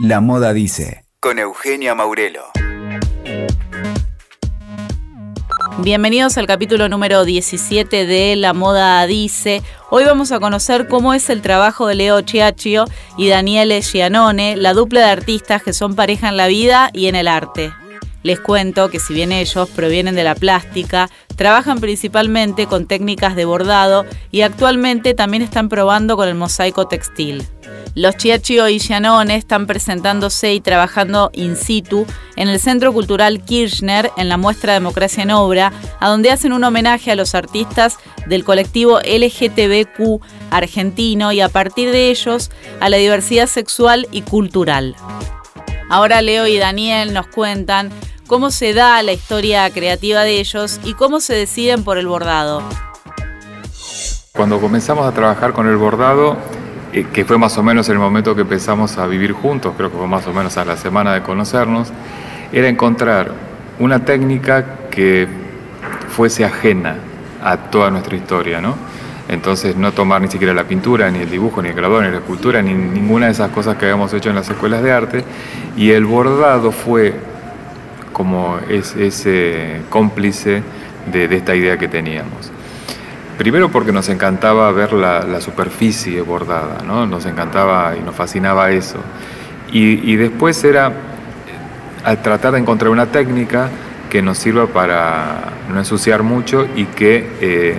La moda dice. Con Eugenia Maurelo. Bienvenidos al capítulo número 17 de La Moda Dice. Hoy vamos a conocer cómo es el trabajo de Leo Chiacchio y Daniele Gianone, la dupla de artistas que son pareja en la vida y en el arte. Les cuento que si bien ellos provienen de la plástica, trabajan principalmente con técnicas de bordado y actualmente también están probando con el mosaico textil. Los Chiachio y Gianone están presentándose y trabajando in situ en el Centro Cultural Kirchner en la muestra Democracia en Obra, a donde hacen un homenaje a los artistas del colectivo LGTBQ argentino y a partir de ellos a la diversidad sexual y cultural. Ahora Leo y Daniel nos cuentan cómo se da la historia creativa de ellos y cómo se deciden por el bordado. Cuando comenzamos a trabajar con el bordado, eh, que fue más o menos el momento que empezamos a vivir juntos, creo que fue más o menos a la semana de conocernos, era encontrar una técnica que fuese ajena a toda nuestra historia, ¿no? Entonces no tomar ni siquiera la pintura, ni el dibujo, ni el grabado, ni la escultura, ni ninguna de esas cosas que habíamos hecho en las escuelas de arte. Y el bordado fue como ese cómplice de, esta idea que teníamos. Primero porque nos encantaba ver la, superficie bordada, ¿no? nos encantaba y nos fascinaba eso. Y, después era al tratar de encontrar una técnica que nos sirva para no ensuciar mucho y que eh,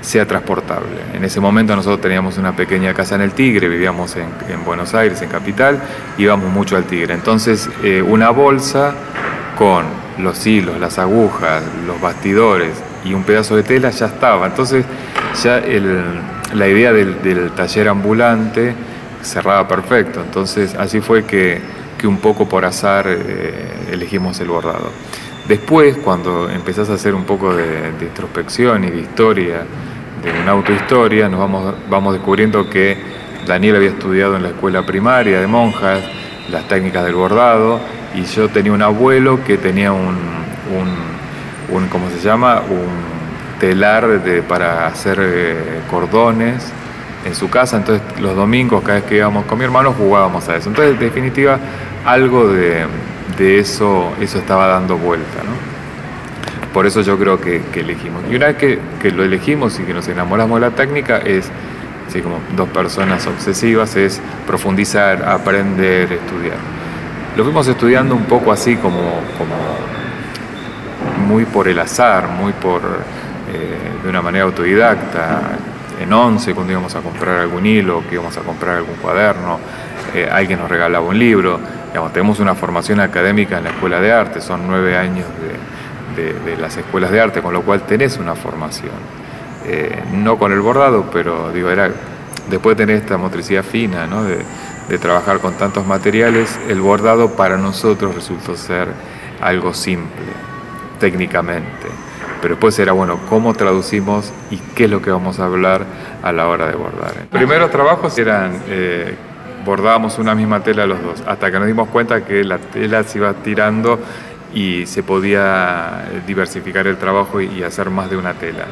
sea transportable. En ese momento nosotros teníamos una pequeña casa en el Tigre, vivíamos en, Buenos Aires, en Capital, íbamos mucho al Tigre. Entonces eh, una bolsa con los hilos, las agujas, los bastidores y un pedazo de tela ya estaba. Entonces ya la idea del, taller ambulante cerraba perfecto. Entonces así fue que, un poco por azar eh, elegimos el bordado. Después, cuando empezás a hacer un poco de, de introspección y de historia, de una autohistoria, nos vamos, vamos descubriendo que Daniel había estudiado en la escuela primaria de monjas las técnicas del bordado y yo tenía un abuelo que tenía un, un, ¿cómo se llama? Un telar de, para hacer eh, cordones en su casa, entonces los domingos cada vez que íbamos con mi hermano jugábamos a eso. Entonces, en definitiva, algo de, de eso, eso estaba dando vuelta, ¿no? por eso yo creo que, elegimos. Y una vez que, lo elegimos y que nos enamoramos de la técnica es, así como dos personas obsesivas, es profundizar, aprender, estudiar. Lo fuimos estudiando un poco así como, como muy por el azar, muy por eh, de una manera autodidacta. En 11, cuando íbamos a comprar algún hilo, que íbamos a comprar algún cuaderno, eh, alguien nos regalaba un libro. Digamos, tenemos una formación académica en la Escuela de Arte, son nueve años de, de, las escuelas de arte, con lo cual tenés una formación. Eh, no con el bordado, pero digo, era, después de tener esta motricidad fina, ¿no? de, trabajar con tantos materiales, el bordado para nosotros resultó ser algo simple, técnicamente. Pero después era, bueno, ¿cómo traducimos y qué es lo que vamos a hablar a la hora de bordar? Los primeros trabajos eran, eh, bordábamos una misma tela los dos, hasta que nos dimos cuenta que la tela se iba tirando y se podía diversificar el trabajo y hacer más de una tela.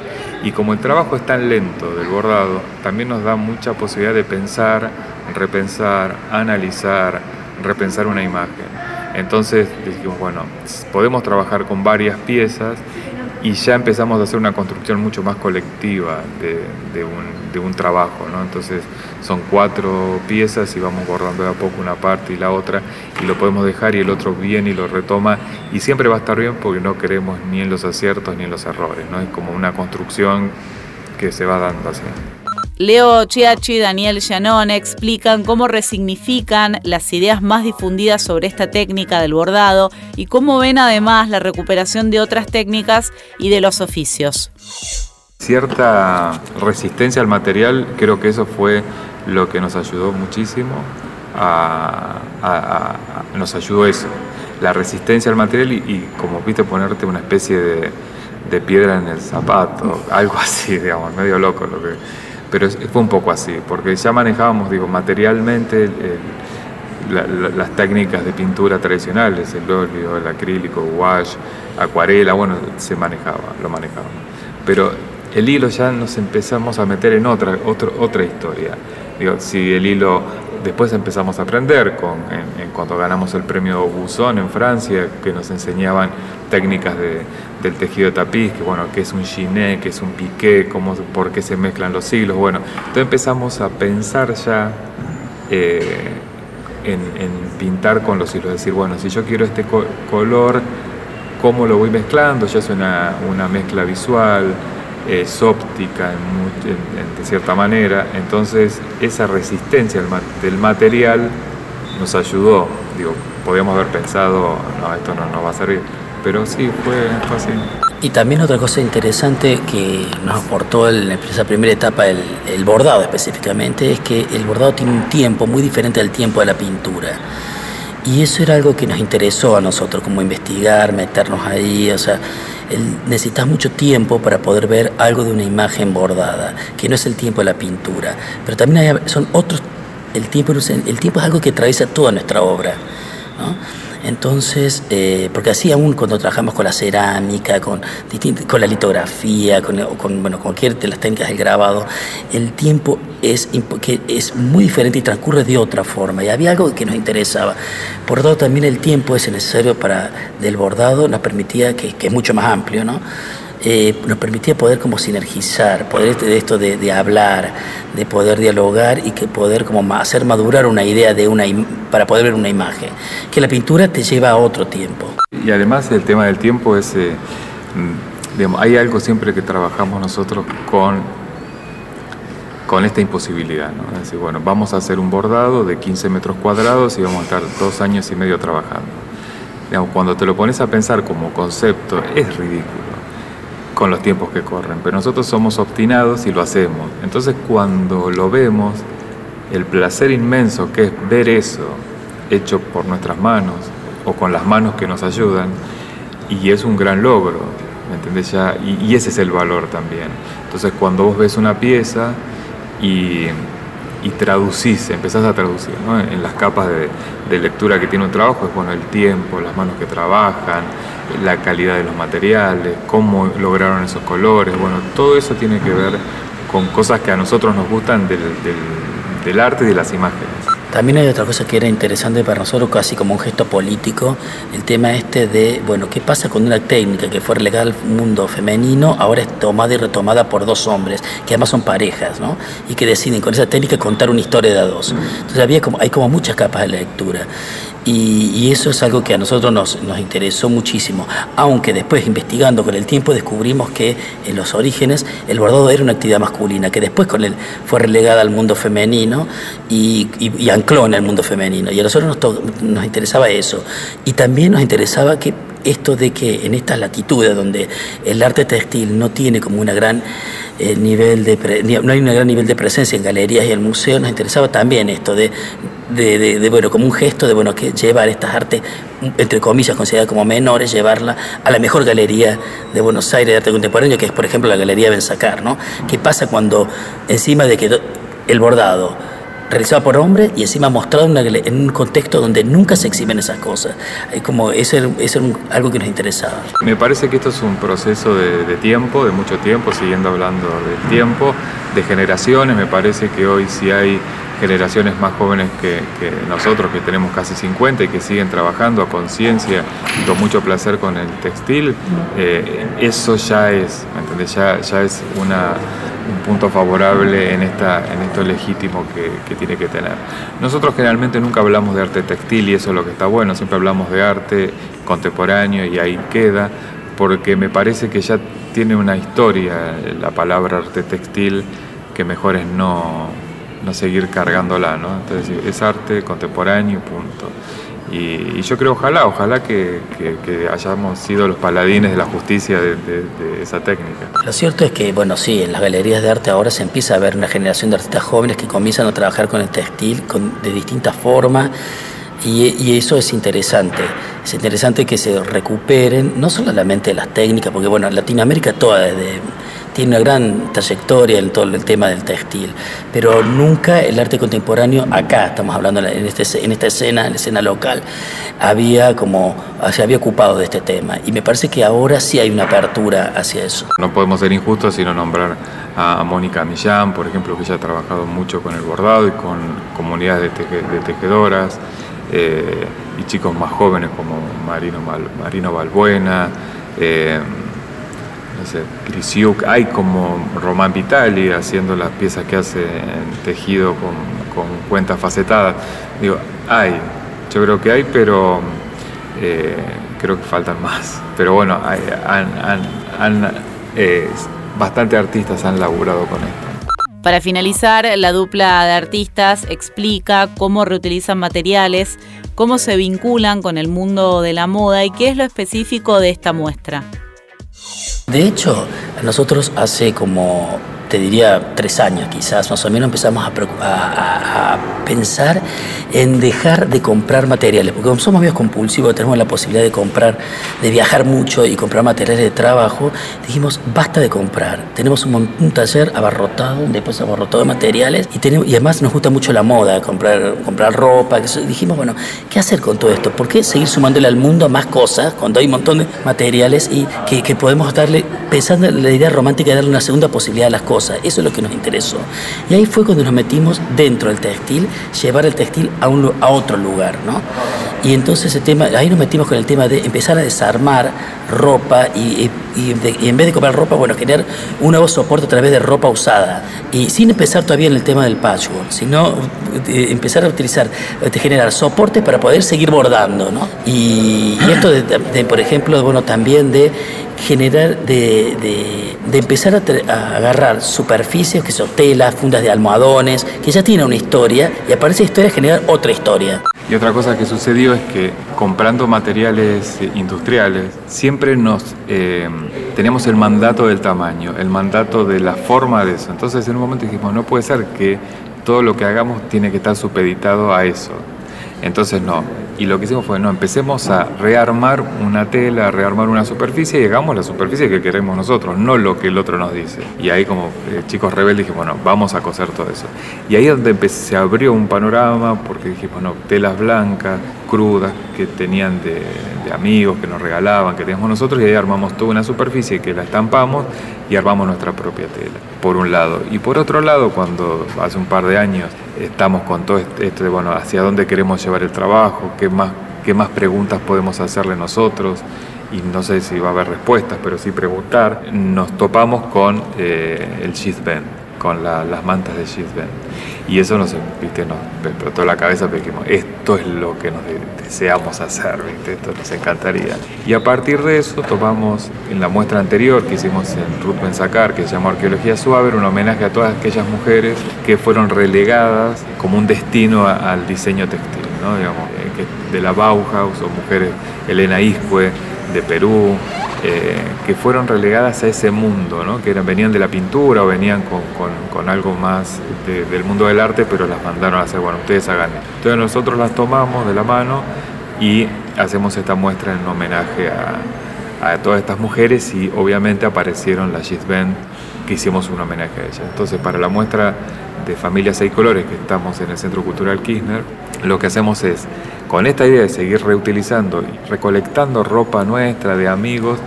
Y como el trabajo es tan lento del bordado, también nos da mucha posibilidad de pensar, repensar, analizar, repensar una imagen. Entonces dijimos, bueno, podemos trabajar con varias piezas y ya empezamos a hacer una construcción mucho más colectiva de, un, trabajo, ¿no? Entonces son cuatro piezas y vamos bordando de a poco una parte y la otra y lo podemos dejar y el otro viene y lo retoma y siempre va a estar bien porque no queremos ni en los aciertos ni en los errores, ¿no? Es como una construcción que se va dando así. Leo Chiachi y Daniel Giannone explican cómo resignifican las ideas más difundidas sobre esta técnica del bordado y cómo ven además la recuperación de otras técnicas y de los oficios. Cierta resistencia al material, creo que eso fue lo que nos ayudó muchísimo nos ayudó eso, la resistencia al material y, como viste ponerte una especie de, de, piedra en el zapato, algo así, digamos, medio loco lo que pero fue un poco así, porque ya manejábamos, digo, materialmente las técnicas de pintura tradicionales, el óleo, el acrílico, wash, acuarela, bueno, se manejaba, lo manejábamos. Pero el hilo ya nos empezamos a meter en otra, otra historia. Digo, si el hilo después empezamos a aprender con, cuando ganamos el premio Buzón en Francia, que nos enseñaban técnicas del tejido de tapiz, que bueno, qué es un giné, qué es un piqué, cómo, por qué se mezclan los hilos. Bueno, entonces empezamos a pensar ya eh, en, pintar con los hilos, decir, bueno, si yo quiero este color, ¿cómo lo voy mezclando? Ya es una, una mezcla visual, es óptica en, de cierta manera, entonces esa resistencia del material nos ayudó, digo, podíamos haber pensado, no, esto no nos va a servir, pero sí, fue fácil. Y también otra cosa interesante que nos aportó en esa primera etapa el, el bordado específicamente es que el bordado tiene un tiempo muy diferente al tiempo de la pintura. Y eso era algo que nos interesó a nosotros, como investigar, meternos ahí, o sea, necesitas mucho tiempo para poder ver algo de una imagen bordada, que no es el tiempo de la pintura, pero también son otros, el tiempo, el tiempo es algo que atraviesa toda nuestra obra. Entonces, eh, porque así aún cuando trabajamos con la cerámica, con, con la litografía, con, bueno, cualquier de las técnicas del grabado, el tiempo es, que es muy diferente y transcurre de otra forma. Y había algo que nos interesaba. Por lo tanto, también el tiempo es necesario para del bordado, nos permitía, que es mucho más amplio, ¿no? Eh, nos permitía poder como sinergizar, poder de esto de, hablar, de poder dialogar y que poder como hacer madurar una idea de una para poder ver una imagen. Que la pintura te lleva a otro tiempo. Y además el tema del tiempo es, eh, mm, hay algo siempre que trabajamos nosotros con con esta imposibilidad. Es decir, bueno, vamos a hacer un bordado de 15 metros cuadrados y vamos a estar dos años y medio trabajando. Cuando te lo pones a pensar como concepto, es ridículo con los tiempos que corren, pero nosotros somos obstinados y lo hacemos. Entonces cuando lo vemos, el placer inmenso que es ver eso hecho por nuestras manos o con las manos que nos ayudan, y es un gran logro, ¿me entendés? Ya, y, ese es el valor también. Entonces cuando vos ves una pieza y, y traducís, empezás a traducir ¿no? en las capas de, de lectura que tiene un trabajo, es bueno, el tiempo, las manos que trabajan, la calidad de los materiales, cómo lograron esos colores, bueno, todo eso tiene que ver con cosas que a nosotros nos gustan del, del, arte y de las imágenes. También hay otra cosa que era interesante para nosotros, casi como un gesto político, el tema este de, bueno, ¿qué pasa con una técnica que fue relegada al mundo femenino, ahora es tomada y retomada por dos hombres, que además son parejas, ¿no? Y que deciden con esa técnica contar una historia de a dos. Entonces había como, hay como muchas capas de lectura. Y, eso es algo que a nosotros nos, interesó muchísimo, aunque después investigando con el tiempo descubrimos que en los orígenes el bordado era una actividad masculina, que después con él fue relegada al mundo femenino y, ancló en el mundo femenino. Y a nosotros nos, nos interesaba eso. Y también nos interesaba que esto de que en estas latitudes donde el arte textil no tiene como una gran eh, nivel de no hay un gran nivel de presencia en galerías y en museos, nos interesaba también esto de, de, bueno, como un gesto de bueno que llevar estas artes entre comillas consideradas como menores, llevarla a la mejor galería de Buenos Aires de arte contemporáneo, que es por ejemplo la Galería Benzacar, ¿no? ¿Qué pasa cuando encima de que el bordado realizado por hombres y encima mostrado en, un contexto donde nunca se exhiben esas cosas. Como eso es algo que nos interesaba. Me parece que esto es un proceso de, tiempo, de mucho tiempo, siguiendo hablando del tiempo, de generaciones. Me parece que hoy si hay generaciones más jóvenes que, nosotros, que tenemos casi 50 y que siguen trabajando a conciencia y con mucho placer con el textil, eh, eso ya es, ¿me Ya, es un punto favorable en, esta, en esto legítimo que, que, tiene que tener. Nosotros generalmente nunca hablamos de arte textil y eso es lo que está bueno, siempre hablamos de arte contemporáneo y ahí queda, porque me parece que ya tiene una historia la palabra arte textil que mejor es no, no seguir cargándola, ¿no? Entonces es arte contemporáneo, punto. Y, yo creo, ojalá, ojalá que, hayamos sido los paladines de la justicia de, esa técnica. Lo cierto es que, bueno, sí, en las galerías de arte ahora se empieza a ver una generación de artistas jóvenes que comienzan a trabajar con el textil de distintas formas. Y, eso es interesante. Es interesante que se recuperen no solamente las técnicas, porque bueno, en Latinoamérica toda desde tiene una gran trayectoria en todo el tema del textil, pero nunca el arte contemporáneo, acá estamos hablando en, este, en esta escena, en la escena local, había como, se había ocupado de este tema. Y me parece que ahora sí hay una apertura hacia eso. No podemos ser injustos sino nombrar a Mónica Millán, por ejemplo, que ella ha trabajado mucho con el bordado y con comunidades de, tejedoras, eh, y chicos más jóvenes como Marino, Marino Balbuena. Eh, no hay como Román Vitali haciendo las piezas que hace en tejido con, con cuentas facetadas. Digo, hay, yo creo que hay, pero eh, creo que faltan más. Pero bueno, hay, han, eh, bastante artistas han laburado con esto. Para finalizar, la dupla de artistas explica cómo reutilizan materiales, cómo se vinculan con el mundo de la moda y qué es lo específico de esta muestra. De hecho, nosotros hace como te diría tres años quizás, más o menos empezamos a, pensar en dejar de comprar materiales, porque como somos medios compulsivos, tenemos la posibilidad de comprar, de viajar mucho y comprar materiales de trabajo, dijimos, basta de comprar, tenemos un, taller abarrotado, después abarrotado de materiales, y, además nos gusta mucho la moda, comprar, comprar ropa, dijimos, bueno, ¿qué hacer con todo esto? ¿Por qué seguir sumándole al mundo más cosas cuando hay un montón de materiales y que, que podemos darle, pensando en la idea romántica de darle una segunda posibilidad a las cosas? Eso es lo que nos interesó. Y ahí fue cuando nos metimos dentro del textil, llevar el textil a, un, a otro lugar, ¿no? Y entonces el tema, ahí nos metimos con el tema de empezar a desarmar ropa y, en vez de comprar ropa, bueno, generar un nuevo soporte a través de ropa usada. Y sin empezar todavía en el tema del patchwork, sino eh, empezar a utilizar, de generar soportes para poder seguir bordando, ¿no? Y, esto de, por ejemplo, bueno, también de generar, de, empezar a, agarrar superficies que son telas, fundas de almohadones, que ya tienen una historia, y aparece historia generar otra historia. Y otra cosa que sucedió es que comprando materiales industriales, siempre nos eh, tenemos el mandato del tamaño, el mandato de la forma de eso. Entonces en un momento dijimos, no puede ser que todo lo que hagamos tiene que estar supeditado a eso. Entonces no, y lo que hicimos fue, no, empecemos a rearmar una tela, a rearmar una superficie y hagamos la superficie que queremos nosotros, no lo que el otro nos dice. Y ahí como eh, chicos rebeldes dije, bueno, vamos a coser todo eso. Y ahí es donde se abrió un panorama, porque dije, bueno, telas blancas, crudas, que tenían de, amigos, que nos regalaban, que teníamos nosotros, y ahí armamos toda una superficie que la estampamos y armamos nuestra propia tela, por un lado. Y por otro lado, cuando hace un par de años estamos con todo esto de, bueno, hacia dónde queremos llevar el trabajo, qué más, qué más preguntas podemos hacerle nosotros, y no sé si va a haber respuestas, pero sí preguntar, nos topamos con eh, el sheath bend con las mantas de Sheath Y eso nos, ¿viste? nos explotó la cabeza porque dijimos, esto es lo que nos deseamos hacer, ¿viste? esto nos encantaría. Y a partir de eso tomamos en la muestra anterior que hicimos en Ruth Benzacar, que se llamó Arqueología Suave, un homenaje a todas aquellas mujeres que fueron relegadas como un destino al diseño textil, ¿no? Digamos, eh, de la Bauhaus o mujeres, Elena Iscue de Perú, eh, que fueron relegadas a ese mundo, ¿no? que venían de la pintura o venían con, algo más del mundo del arte, pero las mandaron a hacer, bueno, ustedes hagan. Entonces nosotros las tomamos de la mano y hacemos esta muestra en homenaje a, todas estas mujeres y obviamente aparecieron las Band, que hicimos un homenaje a ellas. Entonces para la muestra de Familias Seis Colores que estamos en el Centro Cultural Kirchner, lo que hacemos es con esta idea de seguir reutilizando y recolectando ropa nuestra de amigos,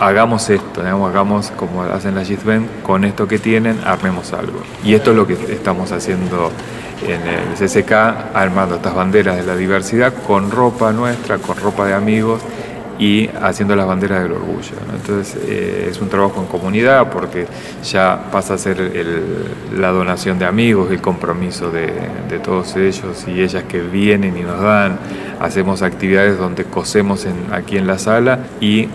hagamos esto, hagamos como hacen las Youth con esto que tienen, armemos algo. Y esto es lo que estamos haciendo en el CCK, armando estas banderas de la diversidad con ropa nuestra, con ropa de amigos y haciendo las banderas del orgullo. Entonces eh, es un trabajo en comunidad porque ya pasa a ser la donación de amigos, el compromiso de, todos ellos y ellas que vienen y nos dan, hacemos actividades donde cosemos aquí en la sala y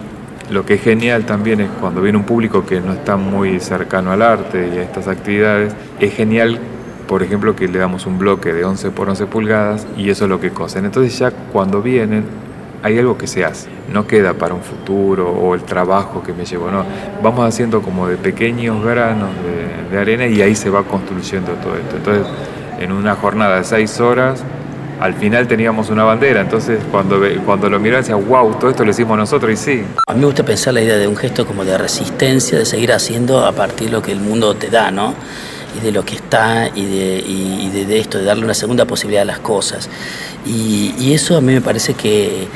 lo que es genial también es cuando viene un público que no está muy cercano al arte y a estas actividades, es genial por ejemplo, que le damos un bloque de 11 por 11 pulgadas y eso es lo que cosen. Entonces ya cuando vienen hay algo que se hace, no queda para un futuro o el trabajo que me llevo, no, vamos haciendo como de pequeños granos de, arena y ahí se va construyendo todo esto. Entonces, en una jornada de seis horas al final teníamos una bandera, entonces cuando, cuando lo miraba decía, wow, todo esto lo hicimos nosotros y sí. A mí me gusta pensar la idea de un gesto como de resistencia, de seguir haciendo a partir de lo que el mundo te da, ¿no? y de lo que está y de, y de, esto, de darle una segunda posibilidad a las cosas. Y, y, eso a mí me parece que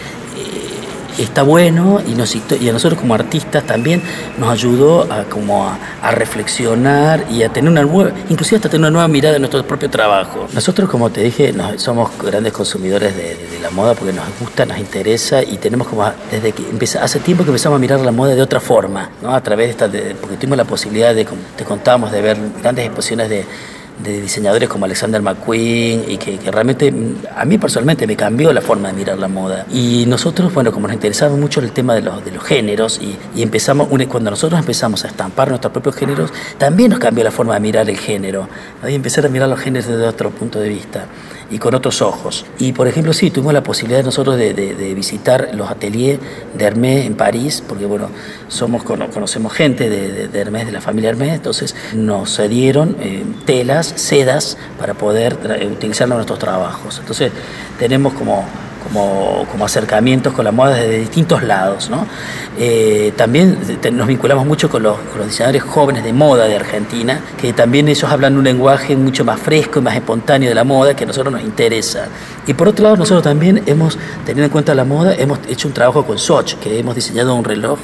está bueno y, nos, y a nosotros como artistas también nos ayudó a, como a, reflexionar y a tener una nueva, inclusive hasta tener una nueva mirada de nuestro propio trabajo. Nosotros, como te dije, somos grandes consumidores de, la moda porque nos gusta, nos interesa y tenemos como, desde que hace tiempo que empezamos a mirar la moda de otra forma, ¿no? a través de esta, porque tuvimos la posibilidad de, te contábamos, de ver grandes exposiciones de de diseñadores como Alexander McQueen y que, realmente a mí personalmente me cambió la forma de mirar la moda. Y nosotros, bueno, como nos interesaba mucho el tema de los, de los géneros y, empezamos, cuando nosotros empezamos a estampar nuestros propios géneros, también nos cambió la forma de mirar el género y empezar a mirar los géneros desde otro punto de vista y con otros ojos. Y por ejemplo, sí, tuvimos la posibilidad nosotros de, visitar los ateliers de Hermès en París, porque bueno, somos, conocemos gente de, Hermès, de la familia Hermès, entonces nos cedieron eh, telas, sedas, para poder utilizarlo en nuestros trabajos. Entonces tenemos como como, como, acercamientos con la moda desde distintos lados. ¿no? Eh, también nos vinculamos mucho con los, con los, diseñadores jóvenes de moda de Argentina, que también ellos hablan un lenguaje mucho más fresco y más espontáneo de la moda que a nosotros nos interesa. Y por otro lado, nosotros también hemos, teniendo en cuenta la moda, hemos hecho un trabajo con Swatch, que hemos diseñado un reloj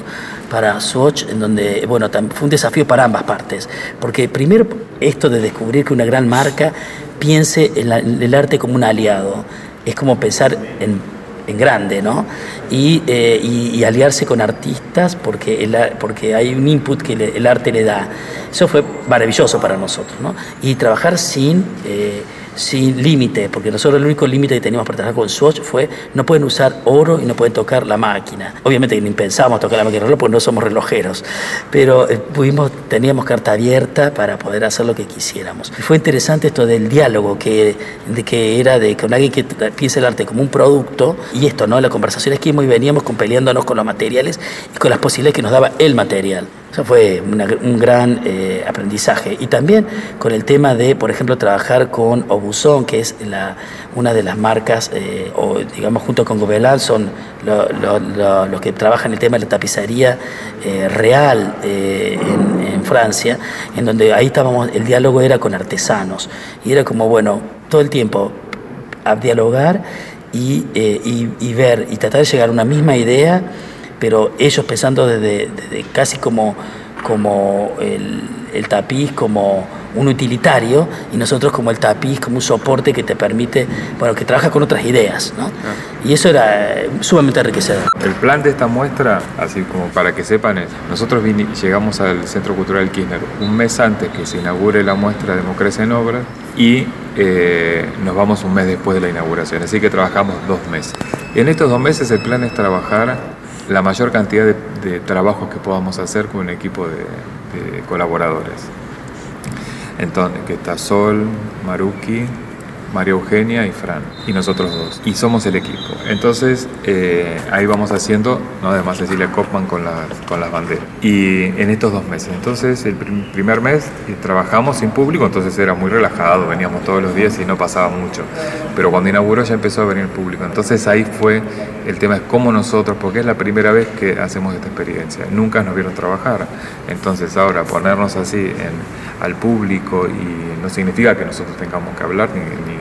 para Swatch, en donde, bueno, fue un desafío para ambas partes, porque primero esto de descubrir que una gran marca piense en el arte como un aliado es como pensar en, en grande, ¿no? Y, eh, y, aliarse con artistas porque, el, porque hay un input que el arte le da. Eso fue maravilloso para nosotros, ¿no? Y trabajar sin... Eh, sin límite, porque nosotros el único límite que teníamos para trabajar con Swatch fue no pueden usar oro y no pueden tocar la máquina. Obviamente ni pensábamos tocar la máquina porque no somos relojeros, pero eh, pudimos, teníamos carta abierta para poder hacer lo que quisiéramos. Y fue interesante esto del diálogo, que, de que era de con alguien que piensa el arte como un producto, y esto, ¿no? La conversación es que íbamos y veníamos con, peleándonos con los materiales y con las posibilidades que nos daba el material. Eso fue un gran eh, aprendizaje. Y también con el tema de, por ejemplo, trabajar con Obusón, que es la, una de las marcas, eh, o digamos junto con Gobelin, son los que trabajan el tema de la tapicería eh, real en, Francia, en donde ahí estábamos, el diálogo era con artesanos. Y era como, bueno, todo el tiempo a dialogar y ver y tratar de llegar a una misma idea pero ellos pensando desde, casi como, como el, el, tapiz, como un utilitario, y nosotros como el tapiz, como un soporte que te permite, bueno, que trabaja con otras ideas, ¿no? Y eso era eh, sumamente enriquecedor. El plan de esta muestra, así como para que sepan, es, nosotros llegamos al Centro Cultural Kirchner un mes antes que se inaugure la muestra Democracia en Obras y eh, nos vamos un mes después de la inauguración, así que trabajamos dos meses. Y en estos dos meses el plan es trabajar la mayor cantidad de, trabajos que podamos hacer con un equipo de, de colaboradores. Entonces, que está Sol, Maruki, María Eugenia y Fran, y nosotros dos. Y somos el equipo. Entonces, eh, ahí vamos haciendo, ¿no? además Cecilia Kaufman con, las, con las banderas. Y en estos dos meses. Entonces, el primer mes eh, trabajamos sin público, entonces era muy relajado, veníamos todos los días y no pasaba mucho. Pero cuando inauguró ya empezó a venir el público. Entonces, ahí fue el tema, es cómo nosotros, porque es la primera vez que hacemos esta experiencia. Nunca nos vieron trabajar. Entonces, ahora ponernos así en, al público y no significa que nosotros tengamos que hablar ni, ni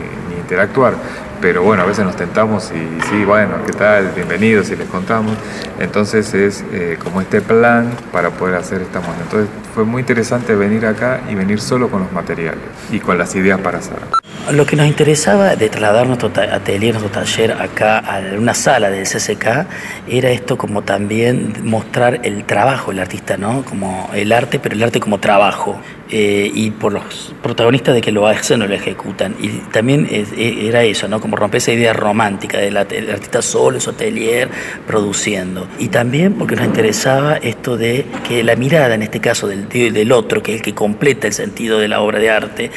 interactuar. Pero bueno, a veces nos tentamos y sí, bueno, ¿qué tal? Bienvenidos y les contamos. Entonces es eh, como este plan para poder hacer esta moneda. Entonces fue muy interesante venir acá y venir solo con los materiales y con las ideas para hacer. Lo que nos interesaba de trasladar nuestro atelier, nuestro taller acá a una sala del CCK era esto como también mostrar el trabajo del artista, ¿no? Como el arte, pero el arte como trabajo. Eh, y por los protagonistas de que lo hacen o lo ejecutan. Y también e, era eso, ¿no? Como romper esa idea romántica del artista solo su atelier produciendo. Y también porque nos interesaba esto de que la mirada, en este caso del, del otro, que es el que completa el sentido de la obra de arte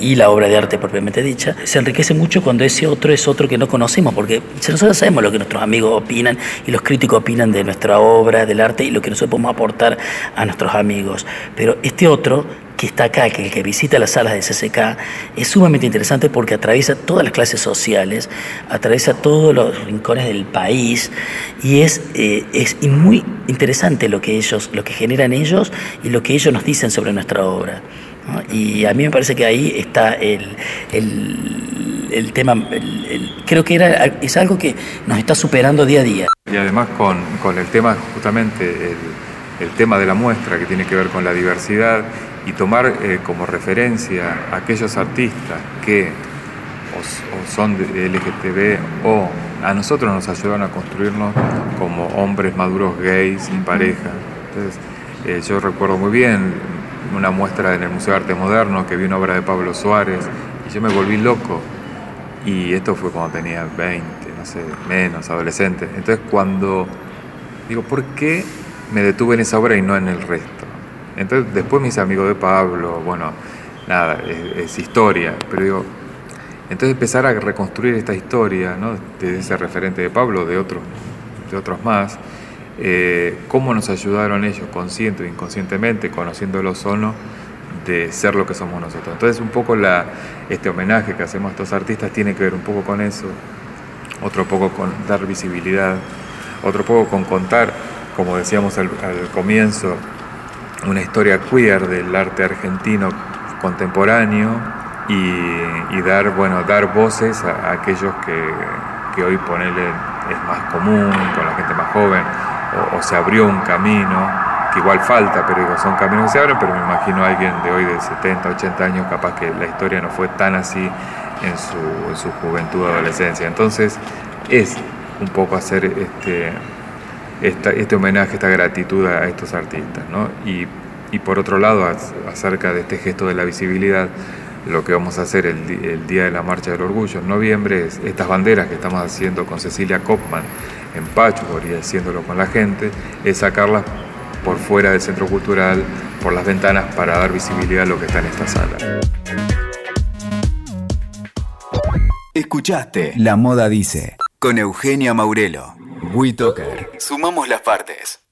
y la obra de arte propiamente dicha, se enriquece mucho cuando ese otro es otro que no conocemos, porque nosotros sabemos lo que nuestros amigos opinan y los críticos opinan de nuestra obra, del arte y lo que nosotros podemos aportar a nuestros amigos. Pero este otro que está acá, que el que visita las salas de CCK, es sumamente interesante porque atraviesa todas las clases sociales, atraviesa todos los rincones del país y es, eh, es muy interesante lo que ellos, lo que generan ellos y lo que ellos nos dicen sobre nuestra obra. Y a mí me parece que ahí está el, el, tema, creo que era, es algo que nos está superando día a día. Y además con, con el tema, justamente el, el tema de la muestra que tiene que ver con la diversidad y tomar eh, como referencia a aquellos artistas que o, son de LGTB o a nosotros nos ayudan a construirnos como hombres maduros gays sin pareja. Entonces, eh, yo recuerdo muy bien una muestra en el Museo de Arte Moderno que vi una obra de Pablo Suárez y yo me volví loco. Y esto fue cuando tenía 20, no sé, menos, adolescente. Entonces cuando digo, ¿por qué me detuve en esa obra y no en el resto? Entonces después mis amigos de Pablo, bueno, nada, es, historia, pero digo, entonces empezar a reconstruir esta historia, ¿no? De ese referente de Pablo, de otros, de otros más, eh, cómo nos ayudaron ellos, consciente o inconscientemente, conociéndolos o no, de ser lo que somos nosotros. Entonces un poco este homenaje que hacemos a estos artistas tiene que ver un poco con eso, otro poco con dar visibilidad, otro poco con contar, como decíamos al comienzo, una historia queer del arte argentino contemporáneo y, dar, bueno, dar voces a, aquellos que, que, hoy ponerle es más común, con la gente más joven, o, se abrió un camino, que igual falta, pero digo, son caminos que se abren, pero me imagino a alguien de hoy de 70, 80 años, capaz que la historia no fue tan así en su, en su juventud, adolescencia. Entonces, es un poco hacer este este homenaje, esta gratitud a estos artistas. ¿no? Y, y, por otro lado, acerca de este gesto de la visibilidad, lo que vamos a hacer el, día de la Marcha del Orgullo en noviembre es estas banderas que estamos haciendo con Cecilia Kopman en Patchwork y haciéndolo con la gente, es sacarlas por fuera del centro cultural, por las ventanas, para dar visibilidad a lo que está en esta sala. Escuchaste La Moda Dice con Eugenia Maurelo. WeToker. Sumamos las partes.